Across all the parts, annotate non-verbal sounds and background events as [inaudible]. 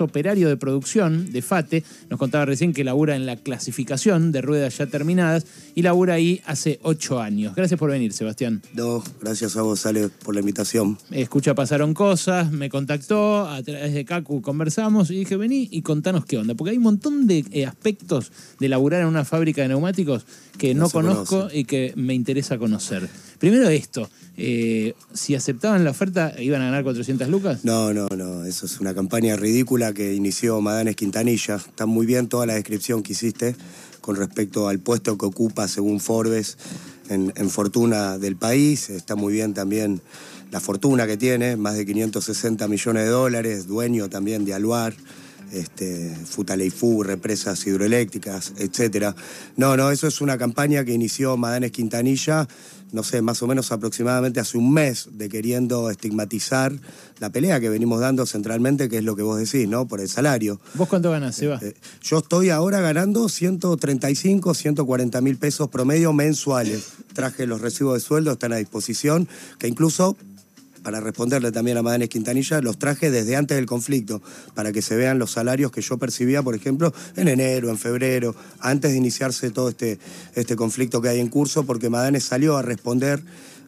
operario de producción de FATE, nos contaba recién que labura en la clasificación de ruedas ya terminadas y labura ahí hace ocho años. Gracias por venir, Sebastián. No, gracias a vos, Ale, por la invitación. Escucha, pasaron cosas, me contactó, a través de Cacu conversamos y dije, vení y contanos qué onda, porque hay un montón de eh, aspectos de laburar en una fábrica de neumáticos que no, conozco y que me interesa conocer. Primero esto, eh, si aceptaban la oferta, ¿iban a ganar 400 lucas? No, no, no, eso es una campaña ridícula que inició Madanes Quintanilla. Está muy bien toda la descripción que hiciste con respecto al puesto que ocupa según Forbes en, fortuna del país. Está muy bien también la fortuna que tiene, más de 560 millones de dólares, dueño también de Aluar este, Futaleifú, represas hidroeléctricas, etcétera. No, no, eso es una campaña que inició Madanes Quintanilla, no sé, más o menos aproximadamente hace un mes, de queriendo estigmatizar la pelea que venimos dando centralmente, que es lo que vos decís, ¿no? Por el salario. ¿Vos cuánto ganas, Seba? Eh, yo estoy ahora ganando 135, 140 mil pesos promedio mensuales. Traje los recibos de sueldo, están a disposición, que incluso para responderle también a Madanes Quintanilla, los traje desde antes del conflicto, para que se vean los salarios que yo percibía, por ejemplo, en enero, en febrero, antes de iniciarse todo este, este conflicto que hay en curso, porque Madanes salió a responder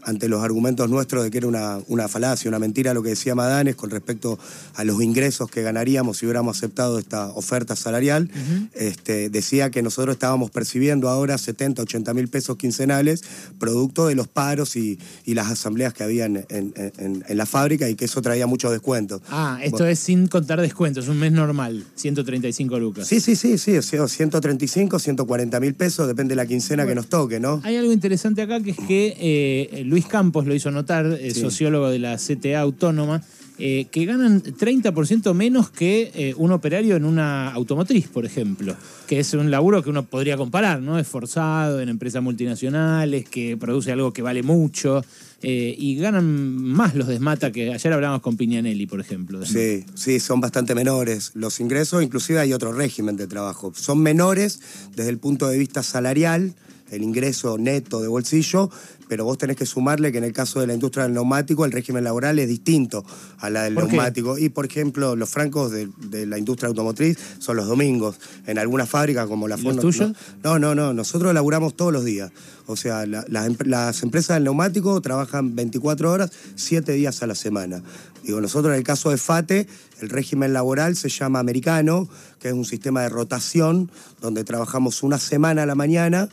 ante los argumentos nuestros de que era una, una falacia, una mentira lo que decía Madanes con respecto a los ingresos que ganaríamos si hubiéramos aceptado esta oferta salarial. este, decía que nosotros estábamos percibiendo ahora 70, 80 mil pesos quincenales, producto de los paros y, las asambleas que habían en, la fábrica y que eso traía mucho descuento. Ah, esto es sin contar descuentos, es un mes normal, 135 lucas. Sí, sí, sí, sí, 135, 140 mil pesos, depende de la quincena que nos toque, ¿no? Hay algo interesante acá que es que eh, Luis Campos lo hizo notar, el sociólogo de la CTA Autónoma, eh, que ganan 30% menos que eh, un operario en una automotriz, por ejemplo, que es un laburo que uno podría comparar, ¿no? Esforzado en empresas multinacionales, que produce algo que vale mucho. Eh, y ganan más los desmata que ayer hablábamos con Piñanelli, por ejemplo. Sí, sí, son bastante menores los ingresos, inclusive hay otro régimen de trabajo. Son menores desde el punto de vista salarial, el ingreso neto de bolsillo, pero vos tenés que sumarle que en el caso de la industria del neumático el régimen laboral es distinto a la del neumático. Y, por ejemplo, los francos de, la industria automotriz son los domingos. En algunas fábricas como la Ford... ¿Los No, no, no. Nosotros laburamos todos los días. O sea, las empresas del neumático trabajan 24 horas, 7 días a la semana. Digo, nosotros en el caso de FATE, el régimen laboral se llama americano, que es un sistema de rotación donde trabajamos una semana a la mañana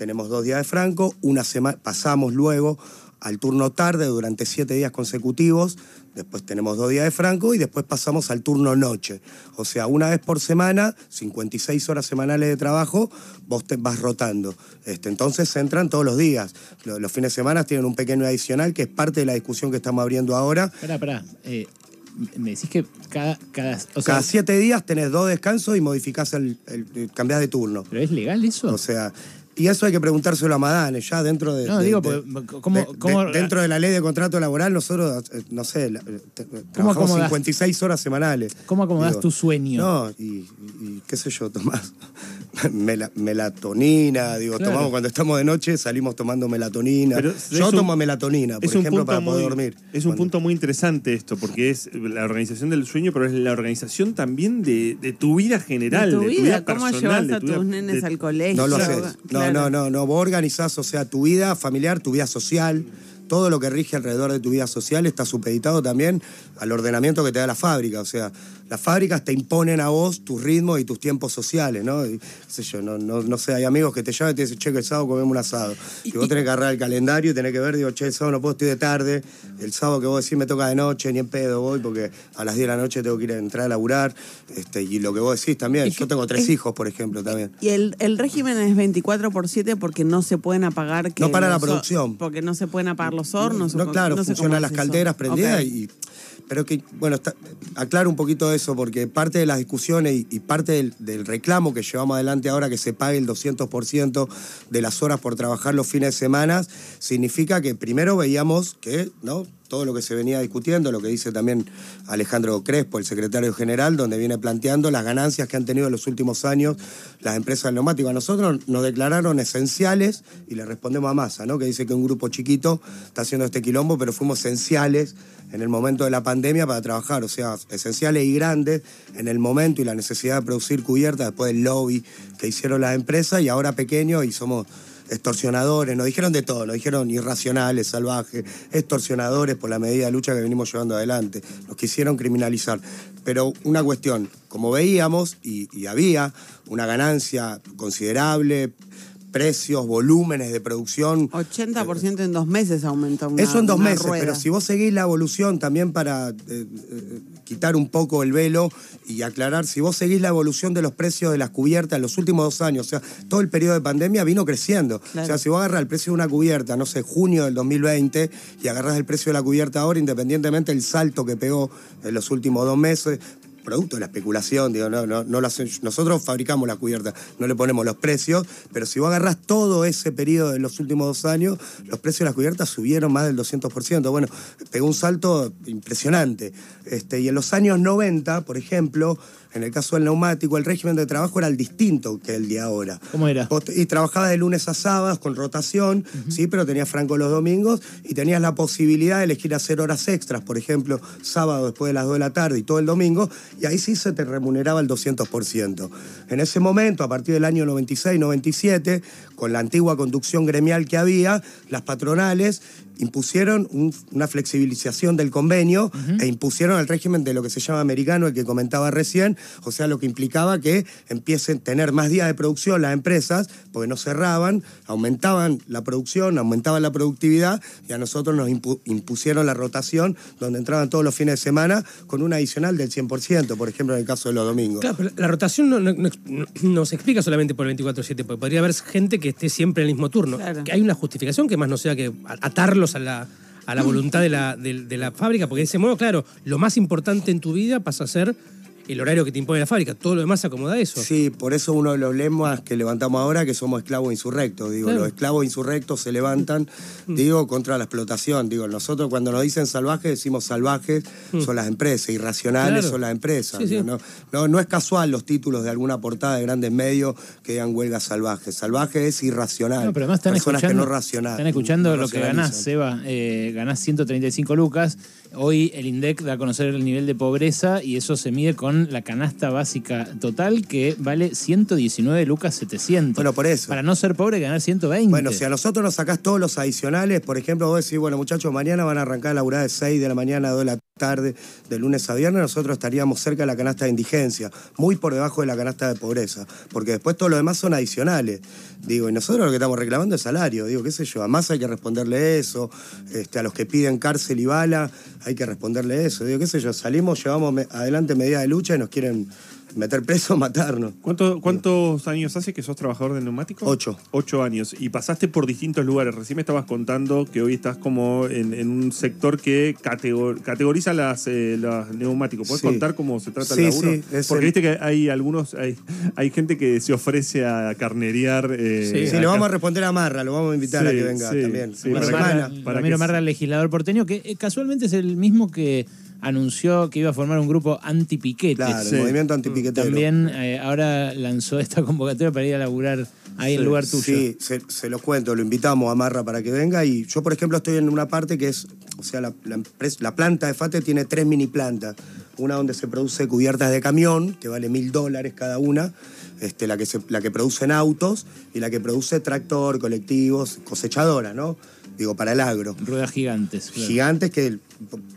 tenemos dos días de franco, una semana, pasamos luego al turno tarde durante siete días consecutivos, después tenemos dos días de franco y después pasamos al turno noche. O sea, una vez por semana, 56 horas semanales de trabajo, vos te vas rotando. Este, entonces entran todos los días. Los, fines de semana tienen un pequeño adicional que es parte de la discusión que estamos abriendo ahora. Espera, espera. Eh, me decís que cada... Cada, cada siete días tenés dos descansos y modificás el, el, cambiás de turno. ¿Pero es legal eso? O sea, y eso hay que preguntárselo a Madane, ya dentro de. No, digo, pues, ¿cómo, dentro de la ley de contrato laboral, nosotros, eh, no sé, eh, trabajamos 56 horas semanales. ¿Cómo acomodás tu sueño? No, y, qué sé yo, Tomás. [laughs] melatonina, digo, tomamos cuando estamos de noche, salimos tomando melatonina. Yo tomo melatonina, por ejemplo, para poder dormir. Es un punto muy interesante esto, porque es la organización del sueño, pero es la organización también de, tu vida general, de tu vida, ¿Cómo llevas a tus nenes al colegio? No lo haces. No, no, no, no. Vos organizás, o sea, tu vida familiar, tu vida social todo lo que rige alrededor de tu vida social está supeditado también al ordenamiento que te da la fábrica. O sea, las fábricas te imponen a vos tus ritmos y tus tiempos sociales, ¿no? sé yo, no, no, sé, hay amigos que te llaman y te dicen, che, que el sábado comemos un asado. Y, vos tenés que agarrar el calendario y tenés que ver, digo, che, el sábado no puedo, estoy de tarde. El sábado que vos decís me toca de noche, ni en pedo voy, porque a las 10 de la noche tengo que ir a entrar a laburar. Este, y lo que vos decís también, yo tengo tres hijos, por ejemplo, también. Y el, régimen es 24 por 7 porque no se pueden apagar... no para la producción. Porque no se pueden apagar los hornos. No, claro, funcionan las calderas prendidas y pero que, bueno, aclaro un poquito eso, porque parte de las discusiones y, parte del, reclamo que llevamos adelante ahora, que se pague el 200% de las horas por trabajar los fines de semana, significa que primero veíamos que, ¿no? todo lo que se venía discutiendo, lo que dice también Alejandro Crespo, el secretario general, donde viene planteando las ganancias que han tenido en los últimos años las empresas neumáticas. Nosotros nos declararon esenciales y le respondemos a Massa, ¿no? que dice que un grupo chiquito está haciendo este quilombo, pero fuimos esenciales en el momento de la pandemia para trabajar, o sea, esenciales y grandes en el momento y la necesidad de producir cubiertas después del lobby que hicieron las empresas y ahora pequeños y somos extorsionadores, nos dijeron de todo, nos dijeron irracionales, salvajes, extorsionadores por la medida de lucha que venimos llevando adelante, nos quisieron criminalizar. Pero una cuestión, como veíamos, y, y había una ganancia considerable, precios, volúmenes de producción. 80% en dos meses aumentó. Una, Eso en dos meses, rueda. pero si vos seguís la evolución también para eh, eh, quitar un poco el velo y aclarar, si vos seguís la evolución de los precios de las cubiertas en los últimos dos años, o sea, todo el periodo de pandemia vino creciendo. Claro. O sea, si vos agarras el precio de una cubierta, no sé, junio del 2020, y agarras el precio de la cubierta ahora, independientemente del salto que pegó en los últimos dos meses, producto de la especulación, digo, no, no, no nosotros fabricamos la cubierta, no le ponemos los precios, pero si vos agarrás todo ese periodo de los últimos dos años, los precios de las cubiertas subieron más del 200%. Bueno, pegó un salto impresionante. Este, y en los años 90, por ejemplo, en el caso del neumático, el régimen de trabajo era el distinto que el de ahora. ¿Cómo era? Y trabajabas de lunes a sábados con rotación, sí, pero tenías franco los domingos y tenías la posibilidad de elegir hacer horas extras, por ejemplo, sábado después de las 2 de la tarde y todo el domingo, y ahí sí se te remuneraba el 200%. En ese momento, a partir del año 96-97, con la antigua conducción gremial que había, las patronales impusieron un- una flexibilización del convenio e impusieron el régimen de lo que se llama americano, el que comentaba recién, o sea, lo que implicaba que empiecen a tener más días de producción las empresas, porque no cerraban, aumentaban la producción, aumentaban la productividad y a nosotros nos impu- impusieron la rotación, donde entraban todos los fines de semana con un adicional del 100%, por ejemplo, en el caso de los domingos. Claro, pero la rotación no, no- no- no se explica solamente por el 24-7, porque podría haber gente que esté siempre en el mismo turno. Claro. Que hay una justificación que más no sea que atarlos a la, a la voluntad de la, de- de la fábrica, porque de ese modo, claro, lo más importante en tu vida pasa a ser el horario que te impone la fábrica. Todo lo demás se acomoda a eso. Sí, por eso uno de los lemas que levantamos ahora que somos esclavos insurrectos. Digo, Claro. los esclavos insurrectos se levantan, digo, contra la explotación. Digo, nosotros cuando nos dicen salvajes decimos salvajes son las empresas, irracionales Claro. son las empresas. Sí, sí. Digo, No, no, no es casual los títulos de alguna portada de grandes medios que digan huelga salvaje. Salvaje es irracional. No, pero además están Personas escuchando, que no racional. están escuchando no lo que ganás. Seba. Eh, ganás 135 lucas. Hoy el INDEC da a conocer el nivel de pobreza y eso se mide con la canasta básica total que vale 119 lucas 700. Bueno, por eso. Para no ser pobre, ganar 120. Bueno, si a nosotros nos sacás todos los adicionales, por ejemplo, vos decís, bueno, muchachos, mañana van a arrancar a laburar de 6 de la mañana a 2 de la tarde, de lunes a viernes, nosotros estaríamos cerca de la canasta de indigencia, muy por debajo de la canasta de pobreza, porque después todo lo demás son adicionales. Digo, y nosotros lo que estamos reclamando es salario, digo, qué sé yo, a más hay que responderle eso, este, a los que piden cárcel y bala hay que responderle eso, digo, qué sé yo, salimos, llevamos adelante medidas de lucha y nos quieren meter preso, matarnos. ¿Cuánto- ¿Cuántos años hace que sos trabajador del neumático? Ocho. Ocho años. Y pasaste por distintos lugares. Recién me estabas contando que hoy estás como en, en un sector que categor- categoriza las, eh, los neumáticos. ¿Puedes Sí. contar cómo se trata Sí, el laburo? sí, es Porque el- viste que hay algunos, hay, hay gente que se ofrece a carnerear. eh, Sí, le vamos a responder a Marra, lo vamos a invitar a Sí, que venga sí, también. sí, Una para Marra, semana. para Ramiro que- Marra, el legislador porteño, que eh, casualmente es el mismo que anunció que iba a formar un grupo anti-piquete. Claro, Sí. el movimiento antipiquetero. También eh, ahora lanzó esta convocatoria para ir a laburar ahí en Sí, lugar tuyo. Sí, se, se los cuento, lo invitamos a Marra para que venga y yo, por ejemplo, estoy en una parte que es, o sea, la, la empres- la planta de FATE tiene tres mini plantas. Una donde se produce cubiertas de camión, que vale mil dólares cada una, este, la, que se, la que produce en autos y la que produce tractor, colectivos, cosechadora, ¿no? Digo, para el agro. Ruedas gigantes. claro. Gigantes que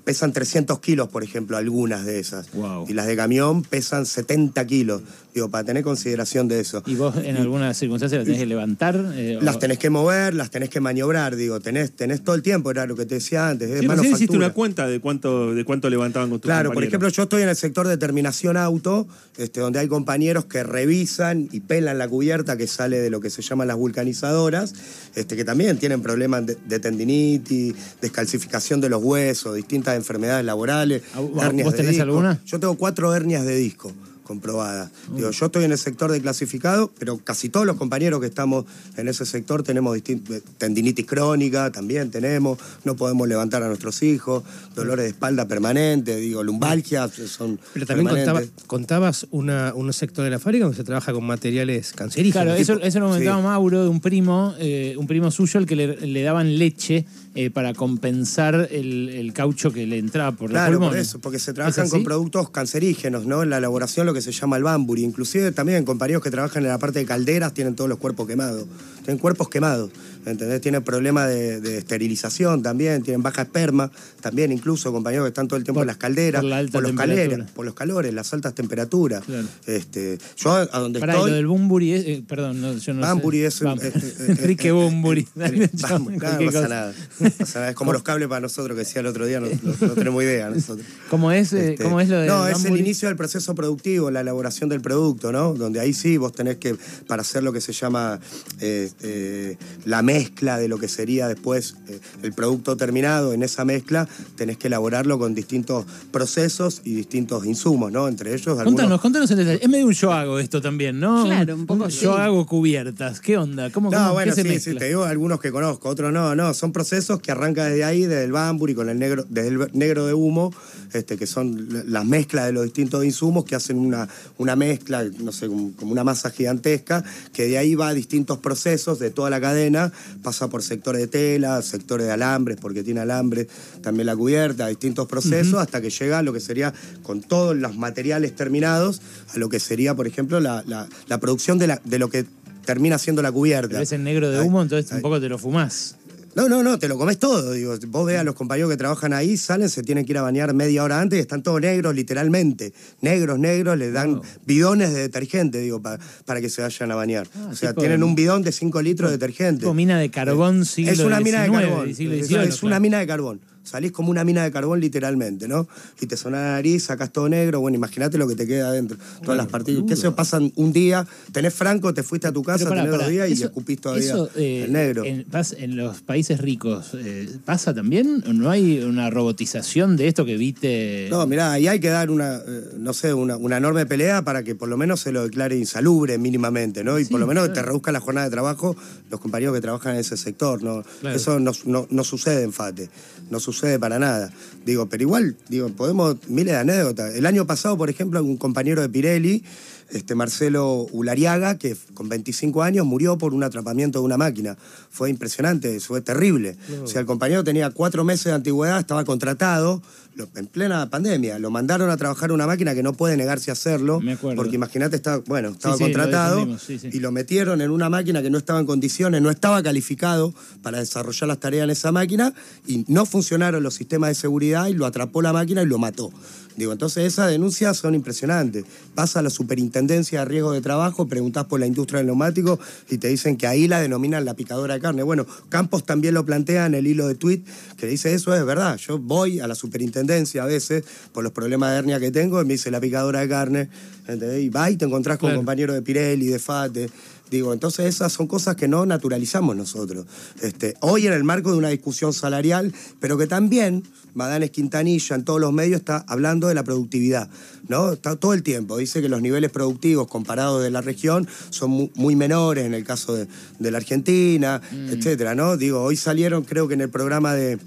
pesan 300 kilos, por ejemplo, algunas de esas. Wow. Y las de camión pesan 70 kilos. Digo, para tener consideración de eso. ¿Y vos en alguna circunstancia las tenés que levantar? eh, Las o- tenés que mover, las tenés que maniobrar, digo, tenés, tenés todo el tiempo, era lo que te decía antes, es Sí, hiciste una cuenta de cuánto, de cuánto levantaban con tus Claro, por compañeros. ejemplo, yo estoy en el sector de terminación auto, este, donde hay compañeros que revisan y pelan la cubierta que sale de lo que se llaman las vulcanizadoras, este, que también tienen problemas de, de tendinitis, descalcificación de los huesos, distintas enfermedades laborales. ¿A- a- hernias vos de disco. alguna? Yo tengo cuatro hernias de disco. Comprobadas. Digo, yo estoy en el sector de clasificado, pero casi todos los compañeros que estamos en ese sector tenemos distin- tendinitis crónica, también tenemos, no podemos levantar a nuestros hijos, dolores de espalda permanentes, digo, lumbalgias son Pero también contaba- contabas una, un sector de la fábrica donde se trabaja con materiales cancerígenos. Claro, eso, eso lo comentaba sí. Mauro de un primo, eh, un primo suyo al que le, le daban leche eh, para compensar el, el caucho que le entraba por los Claro, por pulmones. eso, porque se ¿Es trabajan con productos cancerígenos, ¿no? En la elaboración lo que se llama el bamburi. Inclusive también compañeros que trabajan en la parte de calderas tienen todos los cuerpos quemados. Tienen cuerpos quemados, ¿entendés? Tienen problemas de, de esterilización también, tienen baja esperma, también incluso compañeros que están todo el tiempo Por- en las calderas, por la los calderas, por los calores, las altas temperaturas. Claro. Este, yo a donde Pará, y estoy... lo del Bumburi, es- eh, perdón, no, yo no Bamburi sé. es un- [laughs] Enrique Bumburi. Vamos, nada. No pasa nada. Es como [laughs] los cables para nosotros que decía el otro día, no, no- no tenemos idea nosotros. ¿Cómo es, eh, Este, ¿Cómo es lo de No, es el inicio del proceso productivo, la elaboración del producto, ¿no? Donde ahí sí vos tenés que, para hacer lo que se llama eh, eh, la mezcla de lo que sería después eh, el producto terminado, en esa mezcla tenés que elaborarlo con distintos procesos y distintos insumos, ¿no? Entre ellos algunos... Contanos, contanos en detalle. Es medio un yo hago esto también, ¿no? Claro, un poco sí. Yo hago cubiertas. ¿Qué onda? ¿Cómo, No, cómo- bueno, qué se sí, mezcla? sí, te digo algunos que conozco, otros no, no, son procesos que arrancan desde ahí, desde el bamburi, con el negro, desde el negro de humo, este, que son las mezclas de los distintos insumos que hacen una, una mezcla, no sé, como, como una masa gigantesca, que de ahí va a distintos procesos de toda la cadena, pasa por sectores de tela, sectores de alambres, porque tiene alambre, también la cubierta, distintos procesos, hasta que llega a lo que sería, con todos los materiales terminados, a lo que sería, por ejemplo, la, la- la producción de, la, de lo que termina siendo la cubierta. Ves en negro de humo, entonces ahí. un poco te lo fumás. No, no, no, te lo comes todo. Digo, vos ves a los compañeros que trabajan ahí, salen, se tienen que ir a bañar media hora antes y están todos negros, literalmente. Negros, negros, les dan bidones de detergente, digo, pa- para que se vayan a bañar. Ah, o sea, tipo- tienen un bidón de 5 litros de detergente. Tipo mina de carbón siglo es una mina de carbón. es, una mina de carbón. Salís como una mina de carbón literalmente, ¿no? Y te suena la nariz, sacas todo negro, bueno, imagínate lo que te queda adentro. Todas las partículas. ¿Qué se pasan un día? Tenés franco, te fuiste a tu casa, pará, tenés pará, dos días y eso- escupís todavía eso, eh, el negro. En, los países ricos, eh, ¿pasa también? ¿No hay una robotización de esto que evite...? No, mirá, ahí hay que dar una, eh, no sé, una, una enorme pelea para que por lo menos se lo declare insalubre mínimamente, ¿no? Y Sí, por lo menos que te reduzca la jornada de trabajo los compañeros que trabajan en ese sector, ¿no? Claro. Eso no, no- no sucede en FATE, no sucede para nada. Digo, pero igual, digo, podemos, miles de anécdotas. El año pasado, por ejemplo, un compañero de Pirelli, este Marcelo Ulariaga, que con 25 años murió por un atrapamiento de una máquina. Fue impresionante, fue terrible. O sea, el compañero tenía cuatro meses de antigüedad, estaba contratado lo- en plena pandemia. Lo mandaron a trabajar una máquina que no puede negarse a hacerlo. Me acuerdo. Porque imagínate, estaba, bueno, estaba sí, contratado sí. y lo metieron en una máquina que no estaba en condiciones, no estaba calificado para desarrollar las tareas en esa máquina y no funcionaron los sistemas de seguridad y lo atrapó la máquina y lo mató. Digo, entonces esas denuncias son impresionantes. Vas a la superintendencia de riesgo de trabajo, preguntás por la industria del neumático y te dicen que ahí la denominan la picadora de carne. Bueno, Campos también lo plantea en el hilo de tweet que dice eso es verdad. Yo voy a la superintendencia a veces por los problemas de hernia que tengo y me dice la picadora de carne. ¿entendés? Y va y te encontrás con Claro. compañeros de Pirelli, de FATE. Digo, entonces esas son cosas que no naturalizamos nosotros. Este, hoy en el marco de una discusión salarial, pero que también Madanes Quintanilla en todos los medios está hablando de la productividad, ¿no? Está todo el tiempo. Dice que los niveles productivos comparados de la región son mu- muy, menores en el caso de, de la Argentina, etcétera, ¿no? Digo, hoy salieron, creo que en el programa de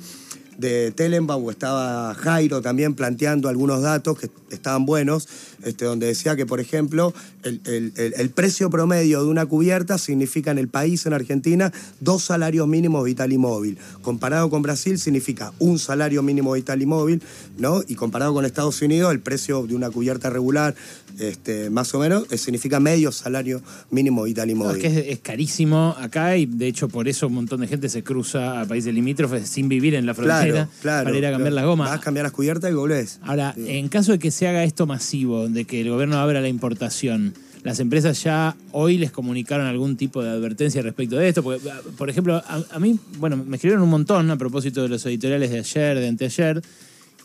de Tellenbaum estaba Jairo también planteando algunos datos que estaban buenos, este, donde decía que, por ejemplo, el, el- precio promedio de una cubierta significa en el país, en Argentina, dos salarios mínimos vital y móvil. Comparado con Brasil significa un salario mínimo vital y móvil, ¿no? Y comparado con Estados Unidos, el precio de una cubierta regular, este, más o menos, eh, significa medio salario mínimo vital y No, móvil. es que es, es carísimo acá y de hecho por eso un montón de gente se cruza a países limítrofes sin vivir en la frontera claro, claro. para ir a cambiar claro. las gomas. Vas a cambiar las cubiertas y volvés. Ahora, en caso de que se haga esto masivo, de que el gobierno abra la importación, ¿las empresas ya hoy les comunicaron algún tipo de advertencia respecto de esto? Porque, por ejemplo, a, mí, bueno, me escribieron un montón a propósito de los editoriales de ayer, de anteayer,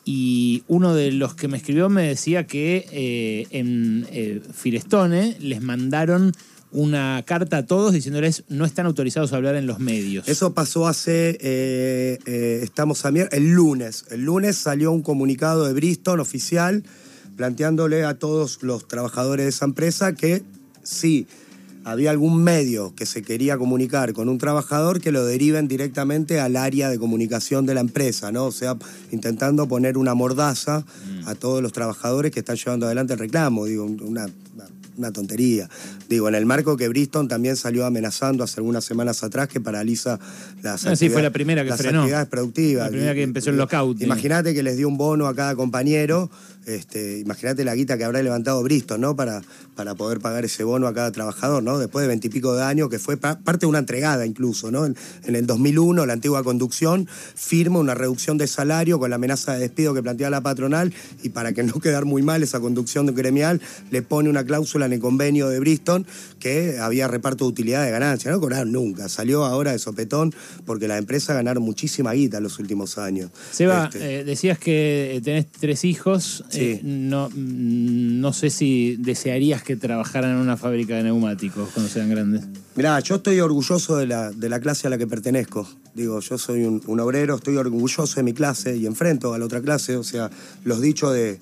y uno de los que me escribió me decía que eh, en eh, les mandaron una carta a todos diciéndoles no están autorizados a hablar en los medios. Eso pasó hace, eh, eh, estamos a mier- el lunes. El lunes salió un comunicado de Bristol oficial planteándole a todos los trabajadores de esa empresa que sí había algún medio que se quería comunicar con un trabajador que lo deriven directamente al área de comunicación de la empresa, ¿no? O sea, intentando poner una mordaza a todos los trabajadores que están llevando adelante el reclamo, digo, una, una tontería. Digo, en el marco que Bristol también salió amenazando hace algunas semanas atrás que paraliza las, Ah, sí, fue la primera que las frenó. actividades productivas. La primera que empezó el lockout. Imagínate que les dio un bono a cada compañero. Este, Imagínate la guita que habrá levantado Bristol, ¿no? Para, para poder pagar ese bono a cada trabajador, ¿no? Después de veintipico de años, que fue pa- parte de una entregada incluso, ¿no? En, en el 2001, la antigua conducción firma una reducción de salario con la amenaza de despido que plantea la patronal y para que no [laughs] quedar muy mal esa conducción gremial, le pone una cláusula en el convenio de Bristol que había reparto de utilidad de ganancia. No cobraron nunca, salió ahora de sopetón porque las empresas ganaron muchísima guita en los últimos años. Seba, Este, eh, decías que eh, tenés tres hijos. Sí. Eh, no, mm, no sé si desearías que trabajaran en una fábrica de neumáticos cuando sean grandes. Mirá, yo estoy orgulloso de la, de la clase a la que pertenezco. Digo, yo soy un, un obrero, estoy orgulloso de mi clase y enfrento a la otra clase. O sea, los dichos de,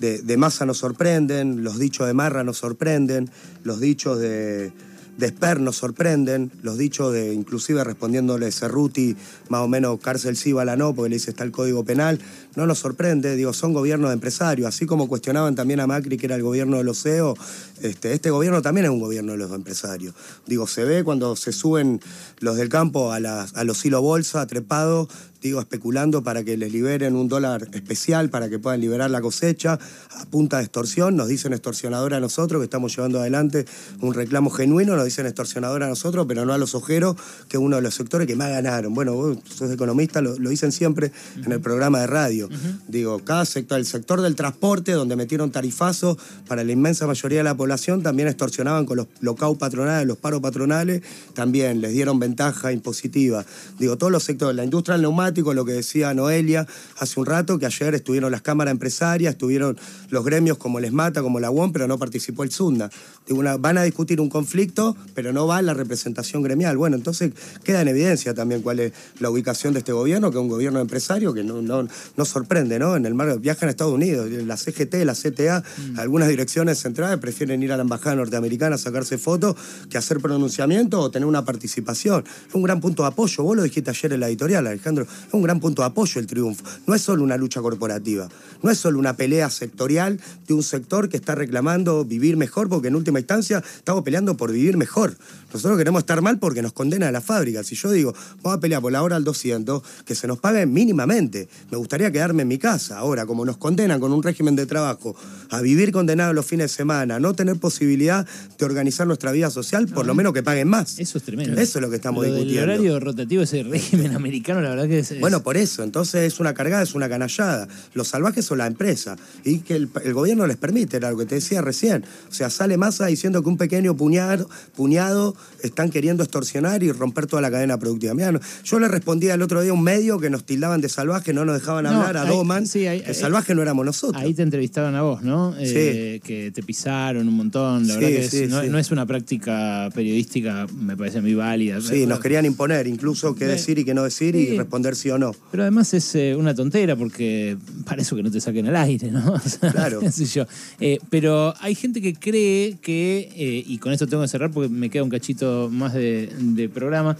de, de Massa nos sorprenden, los dichos de Marra nos sorprenden, los dichos de, de Sper nos sorprenden, los dichos de, inclusive respondiéndole Cerruti, más o menos cárcel sí, bala no, porque le dice está el Código Penal, no nos sorprende, digo, son gobiernos de empresarios, así como cuestionaban también a Macri que era el gobierno de los CEO, este, este gobierno también es un gobierno de los empresarios. Digo, se ve cuando se suben los del campo a, a los hilo bolsa, trepados, digo, especulando para que les liberen un dólar especial, para que puedan liberar la cosecha, a punta de extorsión, nos dicen extorsionadora a nosotros, que estamos llevando adelante un reclamo genuino, nos dicen extorsionadora a nosotros, pero no a los ojeros, que es uno de los sectores que más ganaron. Bueno, vos sos economista, lo dicen siempre en el programa de radio. Digo, cada sector, el sector del transporte, donde metieron tarifazos para la inmensa mayoría de la población, también extorsionaban con los locau patronales, los paros patronales, también les dieron ventaja impositiva. Digo, todos los sectores, la industria del neumático, lo que decía Noelia hace un rato, que ayer estuvieron las cámaras empresarias, estuvieron los gremios como Les Mata, como la UOM, pero no participó el Sunda. Digo, una- van a discutir un conflicto, pero no va la representación gremial. Bueno, entonces queda en evidencia también cuál es la ubicación de este gobierno, que es un gobierno empresario que no, no, no sorprende, ¿no? En el mar viajan a Estados Unidos, la CGT, la CTA, algunas direcciones centrales prefieren ir a la embajada norteamericana a sacarse fotos que hacer pronunciamiento o tener una participación. Es un gran punto de apoyo. Vos lo dijiste ayer en la editorial, Alejandro. Es un gran punto de apoyo el triunfo. No es solo una lucha corporativa, no es solo una pelea sectorial de un sector que está reclamando vivir mejor, porque en última instancia estamos peleando por vivir mejor. Nosotros queremos estar mal porque nos condena a la fábrica. Si yo digo, vamos a pelear por la hora al 200, que se nos pague mínimamente. Me gustaría quedarme en mi casa. Ahora, como nos condenan con un régimen de trabajo a vivir condenados los fines de semana, no tener posibilidad de organizar nuestra vida social, por lo menos que paguen más. Eso es tremendo. Eso es lo que estamos Lo discutiendo. horario rotativo, ese régimen [laughs] americano, la verdad que es. es- Bueno, por eso, entonces es una cargada, es una canallada. Los salvajes son la empresa y que el, el gobierno les permite, era lo que te decía recién. O sea, sale masa diciendo que un pequeño puñado, puñado están queriendo extorsionar y romper toda la cadena productiva. Mirá, yo le respondía el otro día a un medio que nos tildaban de salvaje, no nos dejaban No, a Doman, sí, ahí- salvaje no éramos nosotros. Ahí te entrevistaban a vos, ¿no? Eh, que te pisaron un montón. La Sí, verdad que es- sí, no, sí. no es una práctica periodística, me parece muy válida. Sí, nos querían imponer incluso qué Sí. decir y qué no decir Sí. y responder sí o no. Pero además es eh, una tontera porque para eso que no te saquen al aire, ¿no? [laughs] O sea, Claro. qué sé yo. Eh, pero hay gente que cree que, y con esto tengo que cerrar porque me queda un cachito más de, de programa,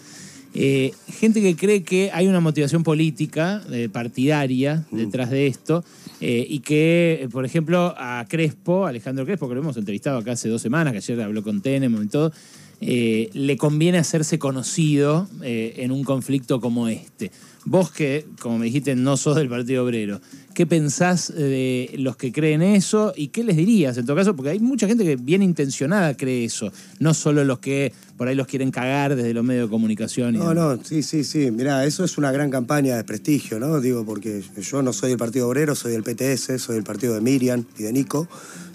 eh, gente que cree que hay una motivación política, eh, partidaria, Mm. detrás de esto, eh, y que, por ejemplo, a Crespo, Alejandro Crespo, que lo hemos entrevistado acá hace dos semanas, que ayer habló con Tenemo y todo, le conviene hacerse conocido en un conflicto como este. Vos que, como me dijiste, no sos del Partido Obrero, ¿qué pensás de los que creen eso y qué les dirías en todo caso? Porque hay mucha gente que bien intencionada cree eso, no solo los que por ahí los quieren cagar desde los medios de comunicación. y No, demás. no, sí, sí, sí. Mirá, eso es una gran campaña de prestigio, ¿no? Digo, porque yo no soy del Partido Obrero, soy del PTS, soy del partido de Miriam y de Nico.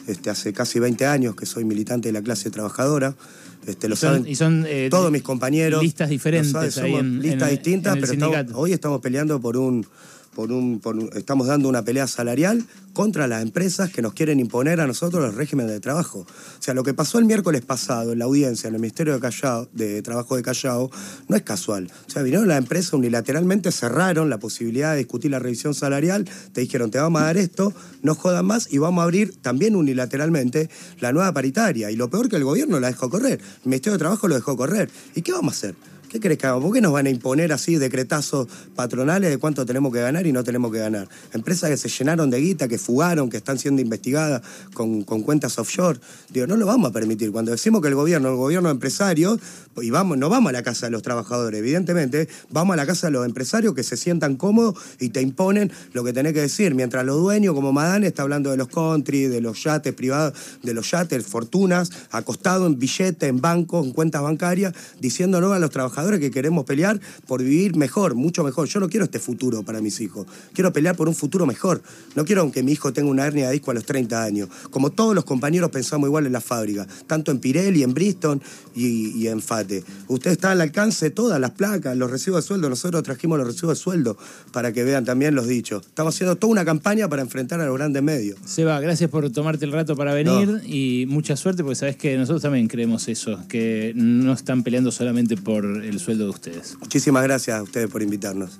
Este, hace casi 20 años que soy militante de la clase trabajadora. Este, lo Y son- saben y son, eh, todos mis compañeros. listas diferentes saben, ahí en- listas en- distintas, en pero estamos- hoy estamos peleando por un estamos dando una pelea salarial contra las empresas que nos quieren imponer a nosotros los regímenes de trabajo. O sea, lo que pasó el miércoles pasado en la audiencia en el Ministerio de, de Trabajo de Callao no es casual. O sea, vinieron las empresas unilateralmente, cerraron la posibilidad de discutir la revisión salarial, te dijeron, te vamos a dar esto, no jodan más y vamos a abrir también unilateralmente la nueva paritaria. Y lo peor que el gobierno la dejó correr. El Ministerio de Trabajo lo dejó correr. ¿Y qué vamos a hacer? ¿Qué crees que hagamos? ¿Por qué nos van a imponer así decretazos patronales de cuánto tenemos que ganar y no tenemos que ganar? Empresas que se llenaron de guita, que fugaron, que están siendo investigadas con, con cuentas offshore. Digo, no lo vamos a permitir. Cuando decimos que el gobierno, el gobierno empresario, y vamos, no vamos a la casa de los trabajadores, evidentemente, vamos a la casa de los empresarios que se sientan cómodos y te imponen lo que tenés que decir. Mientras los dueños, como Madán, está hablando de los country, de los yates privados, de los yates, fortunas, acostado en billetes, en bancos, en cuentas bancarias, diciéndonos a los trabajadores que queremos pelear por vivir mejor, mucho mejor. Yo no quiero este futuro para mis hijos. Quiero pelear por un futuro mejor. No quiero que mi hijo tenga una hernia de disco a los 30 años. Como todos los compañeros pensamos igual en la fábrica, tanto en Pirelli, en Bristol y, y en Fate. Usted está al alcance de todas las placas, los recibos de sueldo. Nosotros trajimos los recibos de sueldo para que vean también los dichos. Estamos haciendo toda una campaña para enfrentar a los grandes medios. Seba, gracias por tomarte el rato para venir y mucha suerte porque sabes que nosotros también creemos eso, que no están peleando solamente por el sueldo de ustedes. Muchísimas gracias a ustedes por invitarnos.